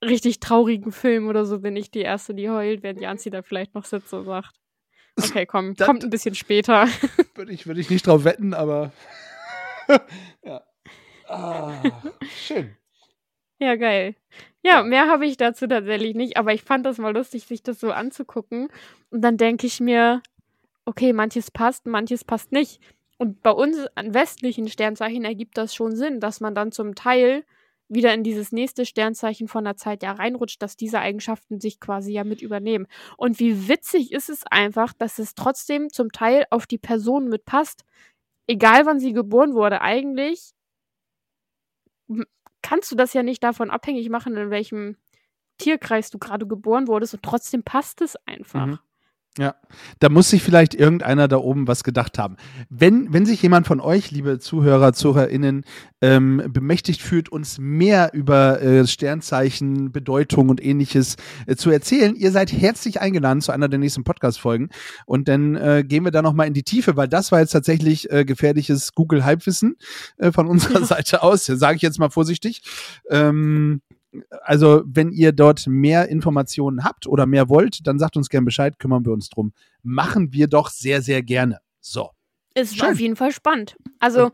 richtig traurigen Filmen oder so bin ich die Erste, die heult, während Janzi da vielleicht noch sitzt und sagt, Okay, komm, Das- kommt ein bisschen später. Würde ich, würde ich nicht drauf wetten, aber. ja. Ah, schön. Ja, geil. Ja, mehr habe ich dazu tatsächlich nicht, aber ich fand das mal lustig, sich das so anzugucken. Und dann denke ich mir, okay, manches passt, manches passt nicht. Und bei uns an westlichen Sternzeichen ergibt das schon Sinn, dass man dann zum Teil wieder in dieses nächste Sternzeichen von der Zeit ja reinrutscht, dass diese Eigenschaften sich quasi ja mit übernehmen. Und wie witzig ist es einfach, dass es trotzdem zum Teil auf die Person mit passt, egal wann sie geboren wurde. Eigentlich kannst du das ja nicht davon abhängig machen, in welchem Tierkreis du gerade geboren wurdest und trotzdem passt es einfach. Mhm. Ja, da muss sich vielleicht irgendeiner da oben was gedacht haben. Wenn, wenn sich jemand von euch, liebe Zuhörer, ZuhörerInnen, ähm, bemächtigt fühlt, uns mehr über äh, Sternzeichen, Bedeutung und ähnliches äh, zu erzählen, ihr seid herzlich eingeladen zu einer der nächsten Podcast-Folgen. Und dann äh, gehen wir da nochmal in die Tiefe, weil das war jetzt tatsächlich äh, gefährliches Google-Halbwissen äh, von unserer Seite aus, sage ich jetzt mal vorsichtig. Ähm, also, wenn ihr dort mehr Informationen habt oder mehr wollt, dann sagt uns gerne Bescheid, kümmern wir uns drum. Machen wir doch sehr, sehr gerne. So. Es Schön. war auf jeden Fall spannend. Also,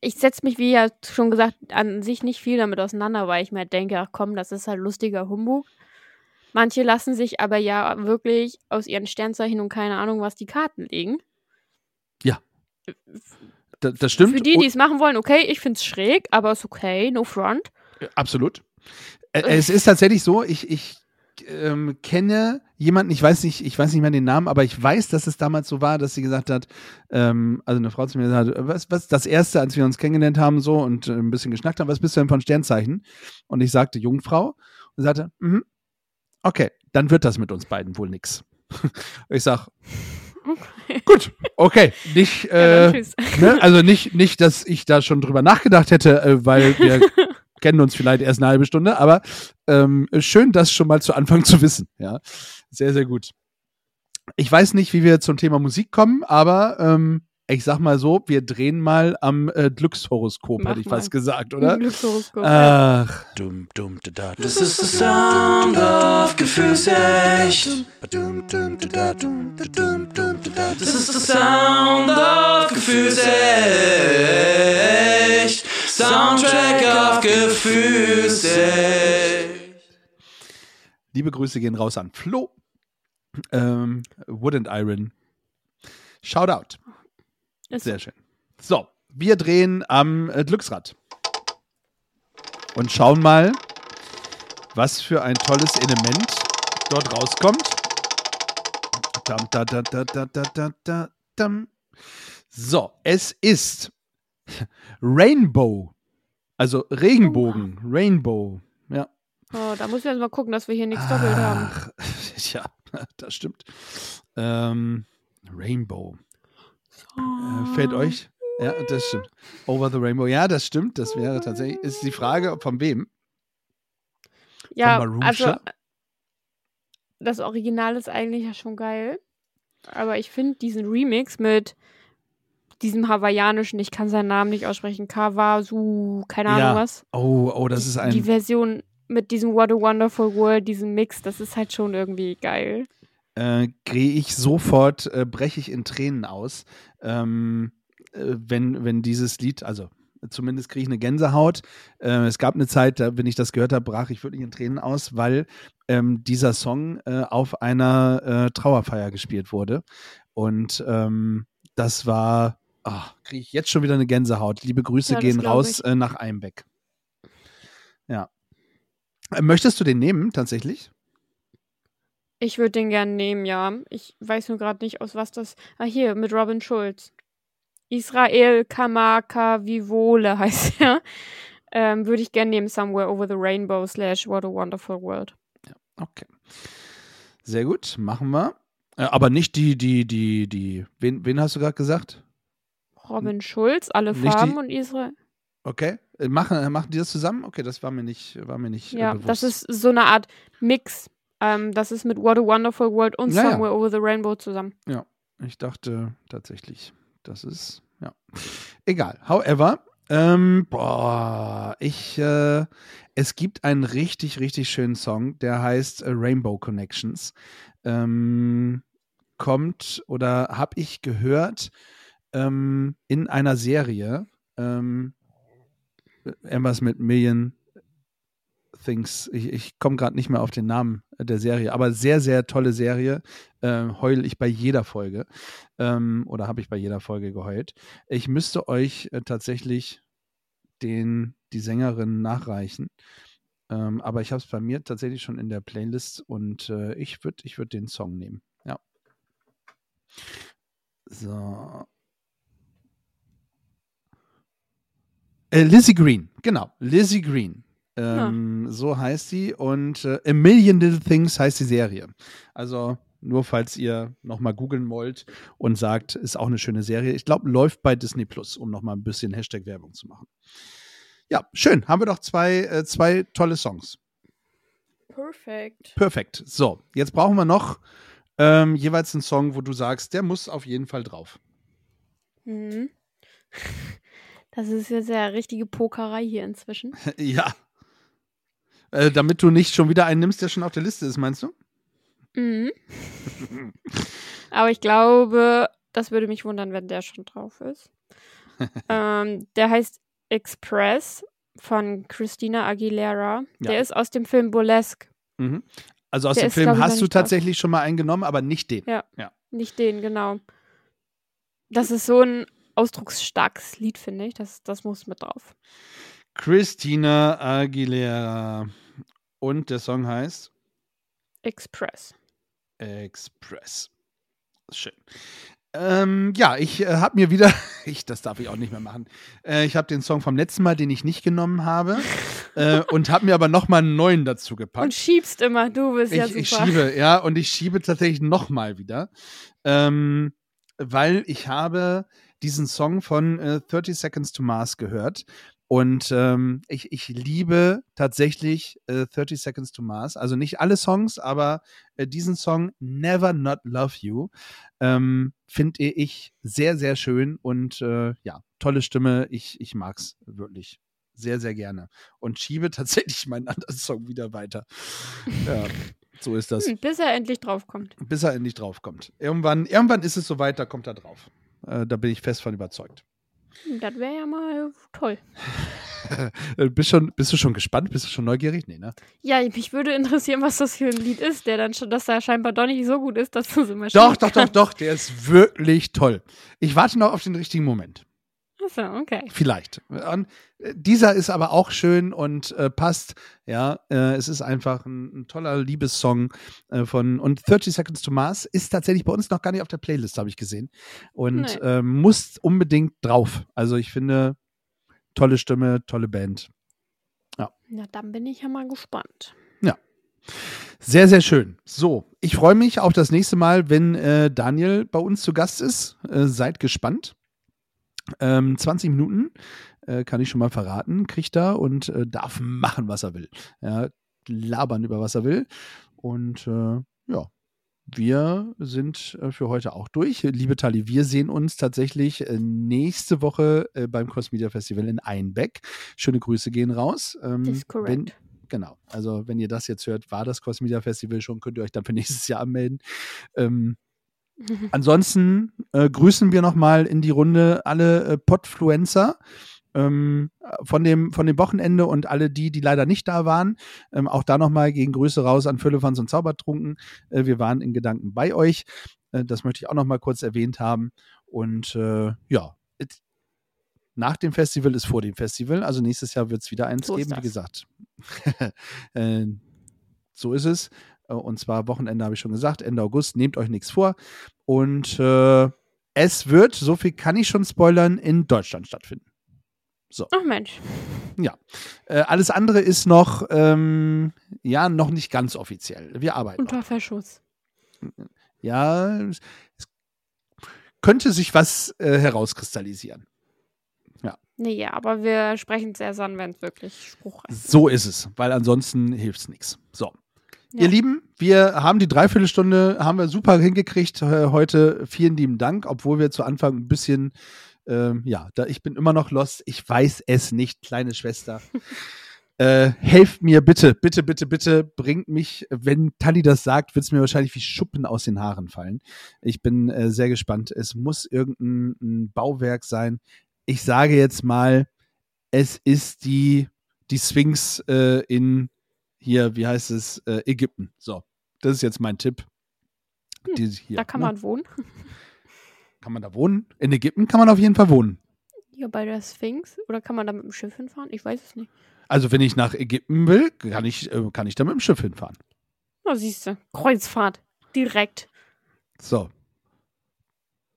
ich setze mich, wie ja schon gesagt, an sich nicht viel damit auseinander, weil ich mir denke, ach komm, das ist halt lustiger Humbug. Manche lassen sich aber ja wirklich aus ihren Sternzeichen und keine Ahnung was die Karten legen. Da, das stimmt. Für die, die es machen wollen, okay, ich find's schräg, aber ist okay, no front. Absolut. Ä- Es ist tatsächlich so, ich, ich ähm, kenne jemanden, ich weiß nicht, ich weiß nicht mehr den Namen, aber ich weiß, dass es damals so war, dass sie gesagt hat, ähm, also eine Frau zu mir gesagt hat, was, was das erste, als wir uns kennengelernt haben, so und äh, ein bisschen geschnackt haben, was bist du denn von Sternzeichen? Und ich sagte Jungfrau und sie sagte, mhm, okay, dann wird das mit uns beiden wohl nix. ich sag, gut, okay, nicht, Ja, äh, tschüss. ne? Also nicht, nicht, dass ich da schon drüber nachgedacht hätte, äh, weil wir kennen uns vielleicht erst eine halbe Stunde, aber ähm, schön, das schon mal zu Anfang zu wissen. Ja, sehr, sehr gut. Ich weiß nicht, wie wir zum Thema Musik kommen, aber ähm, ich sag mal so, wir drehen mal am äh, Glückshoroskop, Mach hätte ich mal. fast gesagt, oder? Glückshoroskop. Ach, Dum, dum, da, da. Das ist der Sound of Gefühlsecht. Das ist der Sound of Gefühlsecht. Gefühlsecht. liebe Grüße gehen raus an Flo. Ähm, Wood and Iron. Shoutout. Ist- Sehr schön. So, wir drehen am äh, Glücksrad. Und schauen mal, was für ein tolles Element dort rauskommt. Dam, da, da, da, da, da, da, da, dam. So, es ist Rainbow. Also Regenbogen. Rainbow. Ja. Oh, da müssen wir jetzt mal gucken, dass wir hier nichts doppelt haben. Ach, ja, das stimmt. Ähm, Rainbow. Äh, fällt euch? Ja, das stimmt. Over the Rainbow. Ja, das stimmt. Das wäre tatsächlich. Ist die Frage, ob von wem? Ja, Maroon also Shirt? das Original ist eigentlich ja schon geil. Aber ich finde diesen Remix mit diesem hawaiianischen, ich kann seinen Namen nicht aussprechen, Kawasu, keine Ahnung Ja, was. Oh, oh, das ist ein. Die Version mit diesem What a Wonderful World, diesem Mix, das ist halt schon irgendwie geil. äh, gehe ich sofort, äh, breche ich in Tränen aus, ähm, äh, wenn, wenn dieses Lied, also zumindest kriege ich eine Gänsehaut. Äh, es gab eine Zeit, da, wenn ich das gehört habe, brach ich wirklich in Tränen aus, weil ähm, dieser Song äh, auf einer äh, Trauerfeier gespielt wurde. Und ähm, das war, kriege ich jetzt schon wieder eine Gänsehaut. Liebe Grüße Ja, gehen raus äh, nach Einbeck. Ja. Äh, möchtest du den nehmen, tatsächlich? Ich würde den gern nehmen, ja. Ich weiß nur gerade nicht, aus was das. Ah, hier, mit Robin Schulz. Israel Kamaka Vivole heißt er. Ähm, würde ich gern nehmen, Somewhere Over the Rainbow slash What a Wonderful World. Okay. Sehr gut, machen wir. Äh, aber nicht die, die, die, die. Wen, wen hast du gerade gesagt? Robin Schulz, alle Nicht Farben und Israel. Okay. Machen, machen die das zusammen? Okay, das war mir nicht, war mir nicht äh, Ja, bewusst. das ist so eine Art Mix. Ähm, das ist mit What a Wonderful World und Ja, ja. Somewhere Over the Rainbow zusammen. Ich dachte tatsächlich, das ist, ja. Egal. However, ähm, boah, ich, äh, es gibt einen richtig, richtig schönen Song, der heißt äh, Rainbow Connections. Ähm, kommt oder habe ich gehört ähm, in einer Serie. Ähm, irgendwas mit Million Things. Ich, ich komme gerade nicht mehr auf den Namen der Serie, aber sehr, sehr tolle Serie. Äh, heul ich bei jeder Folge. Ähm, oder habe ich bei jeder Folge geheult. Ich müsste euch äh, tatsächlich den, die Sängerin nachreichen. Ähm, aber ich habe es bei mir tatsächlich schon in der Playlist und äh, ich würde ich würd den Song nehmen. Ja. So. Äh, Lizzie Green, genau. Lizzie Green. Ähm, So heißt sie. Und äh, A Million Little Things heißt die Serie. Also nur falls ihr nochmal googeln wollt und sagt, ist auch eine schöne Serie. Ich glaube, läuft bei Disney Plus, um nochmal ein bisschen Hashtag-Werbung zu machen. Ja, schön. Haben wir doch zwei, äh, zwei tolle Songs. Perfekt. Perfekt. So, jetzt brauchen wir noch ähm, jeweils einen Song, wo du sagst, der muss auf jeden Fall drauf. Mhm. Das ist jetzt ja richtige Pokerei hier inzwischen. ja. Äh, damit du nicht schon wieder einen nimmst, der schon auf der Liste ist, meinst du? Mhm. Aber ich glaube, das würde mich wundern, wenn der schon drauf ist. ähm, der heißt Express von Christina Aguilera. Ja. Der ist aus dem Film Burlesque. Mhm. Also aus Der dem ist, Film ich, hast du nicht drauf. tatsächlich schon mal einen genommen, aber nicht den. Ja. Ja. Nicht den, genau. Das ist so ein ausdrucksstarkes Lied, finde ich. Das, das muss mit drauf. Christina Aguilera. Und der Song heißt Express. Express. Schön. Ähm, ja, ich äh, habe mir wieder, ich, das darf ich auch nicht mehr machen. Äh, ich habe den Song vom letzten Mal, den ich nicht genommen habe, äh, und habe mir aber noch mal einen neuen dazu Und gepackt. schiebst immer, du bist ja ich, super. ich schiebe, ja, und ich schiebe tatsächlich noch mal wieder, ähm, weil ich habe diesen Song von äh, 30 Seconds to Mars gehört. Und ähm, ich, ich liebe tatsächlich äh, 30 Seconds to Mars. Also nicht alle Songs, aber äh, diesen Song Never Not Love You ähm, finde ich sehr, sehr schön und äh, ja, tolle Stimme. Ich, ich mag es wirklich sehr, sehr gerne. Und schiebe tatsächlich meinen anderen Song wieder weiter. Ja, so ist das. Hm, bis er endlich draufkommt. Bis er endlich draufkommt. Irgendwann, irgendwann ist es soweit, da kommt er drauf. Äh, da bin ich fest von überzeugt. Das wäre ja mal toll. Äh, bist, schon, bist du schon gespannt? Bist du schon neugierig? Nee, ne? Ja, mich würde interessieren, was das für ein Lied ist, der dann schon, dass er scheinbar doch nicht so gut ist, dass du es immer Doch, doch, doch, doch. Der ist wirklich toll. Ich warte noch auf den richtigen Moment. Achso, okay. Vielleicht. Und äh, dieser ist aber auch schön und äh, passt. Ja, äh, es ist einfach ein, ein toller Liebessong äh, von und 30 Seconds to Mars ist tatsächlich bei uns noch gar nicht auf der Playlist, habe ich gesehen. Und äh, muss unbedingt drauf. Also ich finde, tolle Stimme, tolle Band. Na, dann bin ich ja mal gespannt. Sehr, sehr schön. So, ich freue mich auf das nächste Mal, wenn äh, Daniel bei uns zu Gast ist. Äh, seid gespannt. Ähm, 20 Minuten äh, kann ich schon mal verraten, kriegt er und äh, darf machen, was er will. Ja, labern über was er will. Und äh, ja, wir sind äh, für heute auch durch. Liebe Tali, wir sehen uns tatsächlich äh, nächste Woche äh, beim Cosmedia Festival in Einbeck. Schöne Grüße gehen raus. Ähm, Das ist korrekt. Genau. Also, wenn ihr das jetzt hört, war das Cosmedia Festival schon, könnt ihr euch dann für nächstes Jahr anmelden. Ähm, ansonsten äh, grüßen wir nochmal in die Runde alle äh, Podfluencer ähm, von, dem, von dem Wochenende und alle die, die leider nicht da waren. Ähm, auch da nochmal gegen Grüße raus an Füllefans und Zaubertrunken. Äh, wir waren in Gedanken bei euch. Äh, das möchte ich auch nochmal kurz erwähnt haben. Und äh, ja, nach dem Festival ist vor dem Festival. Also nächstes Jahr wird es wieder eins So geben, wie gesagt. äh, so ist es. Äh, Und zwar Wochenende habe ich schon gesagt, Ende August. Nehmt euch nichts vor. Und äh, es wird, so viel kann ich schon spoilern, in Deutschland stattfinden. Ach Mensch. Äh, alles andere ist noch, ähm, ja, noch nicht ganz offiziell. Wir arbeiten. Unter Verschuss. Ja, es könnte sich was äh, herauskristallisieren. Nee, ja, aber wir sprechen es erst an, wenn es wirklich spruchreif ist. So ist es, weil ansonsten hilft es nichts. So. Ja. Ihr Lieben, wir haben die Dreiviertelstunde, haben wir super hingekriegt äh, heute. Vielen lieben Dank, obwohl wir zu Anfang ein bisschen, ähm, ja, da ich bin immer noch lost. Ich weiß es nicht, kleine Schwester. Äh, helft mir bitte, bitte, bitte, bitte, bringt mich, wenn Tali das sagt, wird es mir wahrscheinlich wie Schuppen aus den Haaren fallen. Ich bin äh, sehr gespannt. Es muss irgendein ein Bauwerk sein. Ich sage jetzt mal, es ist die, die Sphinx äh, in hier, wie heißt es, äh, Ägypten. So, das ist jetzt mein Tipp. Hm, hier, da kann ne? man wohnen. Kann man da wohnen? In Ägypten kann man auf jeden Fall wohnen. Ja, bei der Sphinx. Oder kann man da mit dem Schiff hinfahren? Ich weiß es nicht. Also wenn ich nach Ägypten will, kann ich, äh, kann ich da mit dem Schiff hinfahren. Na, siehst du. Kreuzfahrt. Direkt. So.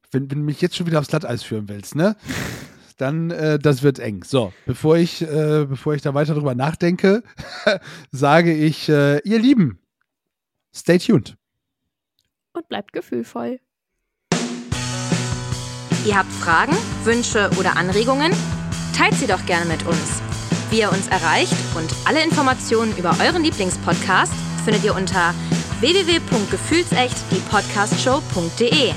Wenn, wenn du mich jetzt schon wieder aufs Glatteis führen willst, ne? Dann, äh, das wird eng. So, bevor ich, äh, bevor ich da weiter drüber nachdenke, sage ich, äh, ihr Lieben, stay tuned. Und bleibt gefühlvoll. Ihr habt Fragen, Wünsche oder Anregungen? Teilt sie doch gerne mit uns. Wie ihr uns erreicht und alle Informationen über euren Lieblingspodcast findet ihr unter www.gefühlsecht die Podcastshow.de.